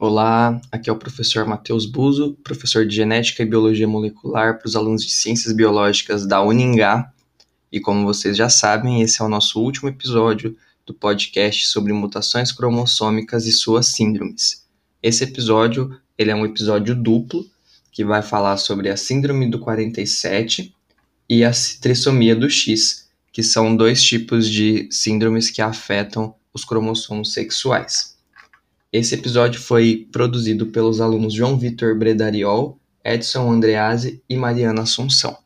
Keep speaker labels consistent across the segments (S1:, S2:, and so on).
S1: Olá, aqui é o professor Matheus Buzo, professor de Genética e Biologia Molecular para os alunos de Ciências Biológicas da Uningá. E como vocês já sabem, esse é o nosso último episódio do podcast sobre mutações cromossômicas e suas síndromes. Esse episódio, ele é um episódio duplo, que vai falar sobre a síndrome do 47 e a trissomia do X, que são dois tipos de síndromes que afetam os cromossomos sexuais. Esse episódio foi produzido pelos alunos João Vitor Bredariol, Edson Andreazzi e Mariana Assunção.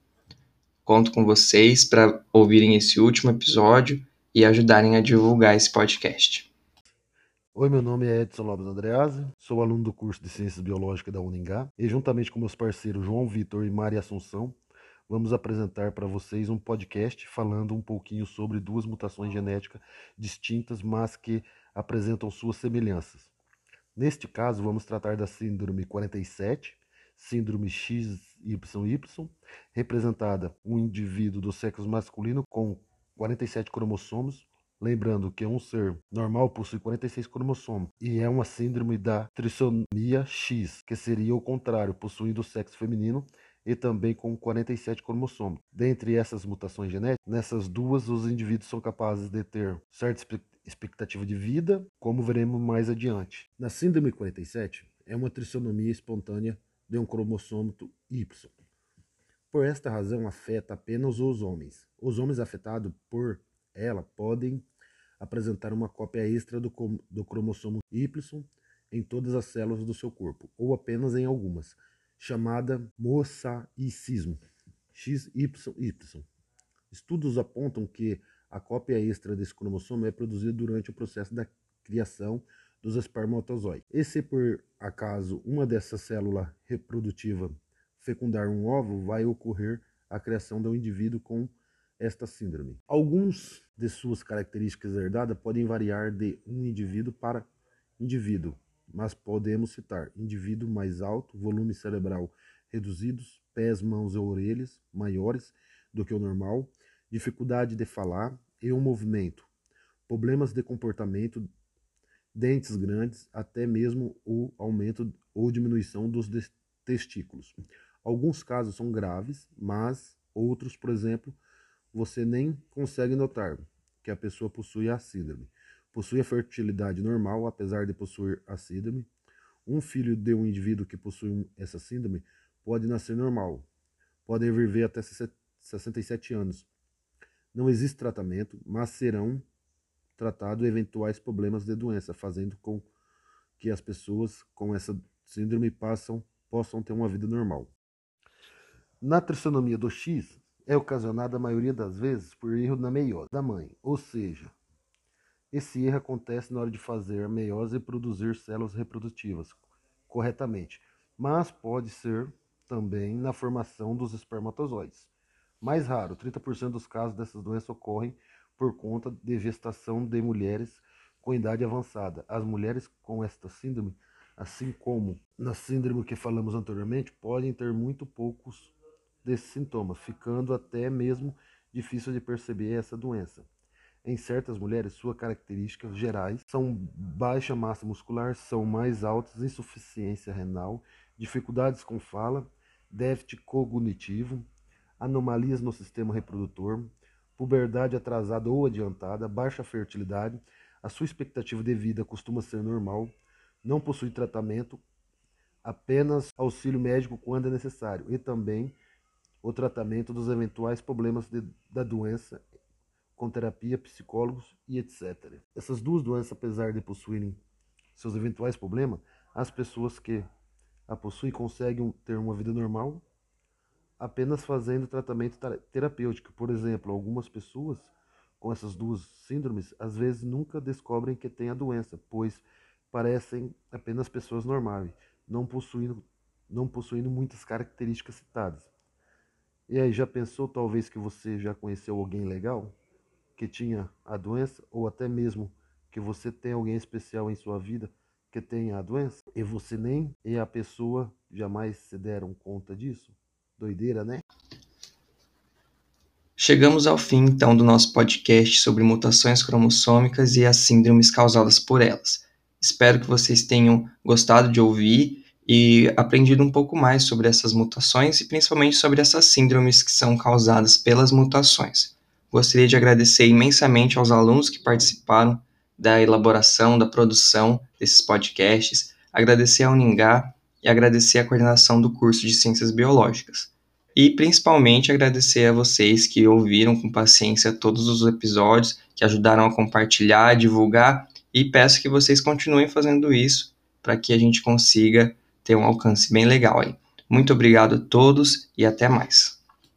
S1: Conto com vocês para ouvirem esse último episódio e ajudarem a divulgar esse podcast.
S2: Oi, meu nome é Edson Lopes Andreazzi, sou aluno do curso de Ciências Biológicas da Uningá e juntamente com meus parceiros João Vitor e Maria Assunção, vamos apresentar para vocês um podcast falando um pouquinho sobre duas mutações genéticas distintas, mas que apresentam suas semelhanças. Neste caso, vamos tratar da síndrome 47, síndrome XYY, representada um indivíduo do sexo masculino com 47 cromossomos, lembrando que um ser normal possui 46 cromossomos, e é uma síndrome da trissomia X, que seria o contrário, possuindo o sexo feminino e também com 47 cromossomos. Dentre essas mutações genéticas, nessas duas os indivíduos são capazes de ter certa expectativa de vida, como veremos mais adiante. Na síndrome 47, é uma trissonomia espontânea de um cromossomo Y. Por esta razão, afeta apenas os homens. Os homens afetados por ela podem apresentar uma cópia extra do, do cromossomo Y em todas as células do seu corpo, ou apenas em algumas, chamada mosaicismo, XYY. Estudos apontam que a cópia extra desse cromossomo é produzida durante o processo da criação dos espermatozoides. E se por acaso uma dessas células reprodutivas fecundar um óvulo, vai ocorrer a criação do indivíduo com esta síndrome. Alguns de suas características herdadas podem variar de um indivíduo para indivíduo, mas podemos citar indivíduo mais alto, volume cerebral reduzidos, pés, mãos e orelhas maiores do que o normal, dificuldade de falar e o movimento, problemas de comportamento, dentes grandes, até mesmo o aumento ou diminuição dos testículos. Alguns casos são graves, mas outros, por exemplo, você nem consegue notar que a pessoa possui a síndrome. Possui a fertilidade normal, apesar de possuir a síndrome. Um filho de um indivíduo que possui essa síndrome pode nascer normal, pode viver até 67 anos, não existe tratamento, mas serão tratados eventuais problemas de doença, fazendo com que as pessoas com essa síndrome passam, possam ter uma vida normal. Na trissonomia do X, é ocasionada a maioria das vezes por erro na meiose da mãe, ou seja, esse erro acontece na hora de fazer a meiose e produzir células reprodutivas corretamente, mas pode ser também na formação dos espermatozoides. Mais raro, 30% dos casos dessas doenças ocorrem por conta de gestação de mulheres com idade avançada. As mulheres com esta síndrome, assim como na síndrome que falamos anteriormente, podem ter muito poucos desses sintomas, ficando até mesmo difícil de perceber essa doença. Em certas mulheres, suas características gerais são baixa massa muscular, são mais altas, insuficiência renal, dificuldades com fala, déficit cognitivo, anomalias no sistema reprodutor, puberdade atrasada ou adiantada, baixa fertilidade, a sua expectativa de vida costuma ser normal, não possui tratamento, apenas auxílio médico quando é necessário, e também o tratamento dos eventuais problemas de, da doença com terapia, psicólogos e etc. Essas duas doenças, apesar de possuírem seus eventuais problemas, as pessoas que a possuem conseguem ter uma vida normal apenas fazendo tratamento terapêutico. Por exemplo, algumas pessoas com essas duas síndromes às vezes nunca descobrem que têm a doença, pois parecem apenas pessoas normais, não possuindo, não possuindo muitas características citadas. E aí, já pensou talvez que você já conheceu alguém legal que tinha a doença, ou até mesmo que você tem alguém especial em sua vida que tenha a doença e você nem e a pessoa jamais se deram conta disso? Doideira, né?
S1: Chegamos ao fim então do nosso podcast sobre mutações cromossômicas e as síndromes causadas por elas. Espero que vocês tenham gostado de ouvir e aprendido um pouco mais sobre essas mutações e principalmente sobre essas síndromes que são causadas pelas mutações. Gostaria de agradecer imensamente aos alunos que participaram da elaboração, da produção desses podcasts, agradecer ao Uningá e agradecer a coordenação do curso de Ciências Biológicas. E principalmente agradecer a vocês que ouviram com paciência todos os episódios, que ajudaram a compartilhar, a divulgar, e peço que vocês continuem fazendo isso para que a gente consiga ter um alcance bem legal aí. Muito obrigado a todos e até mais.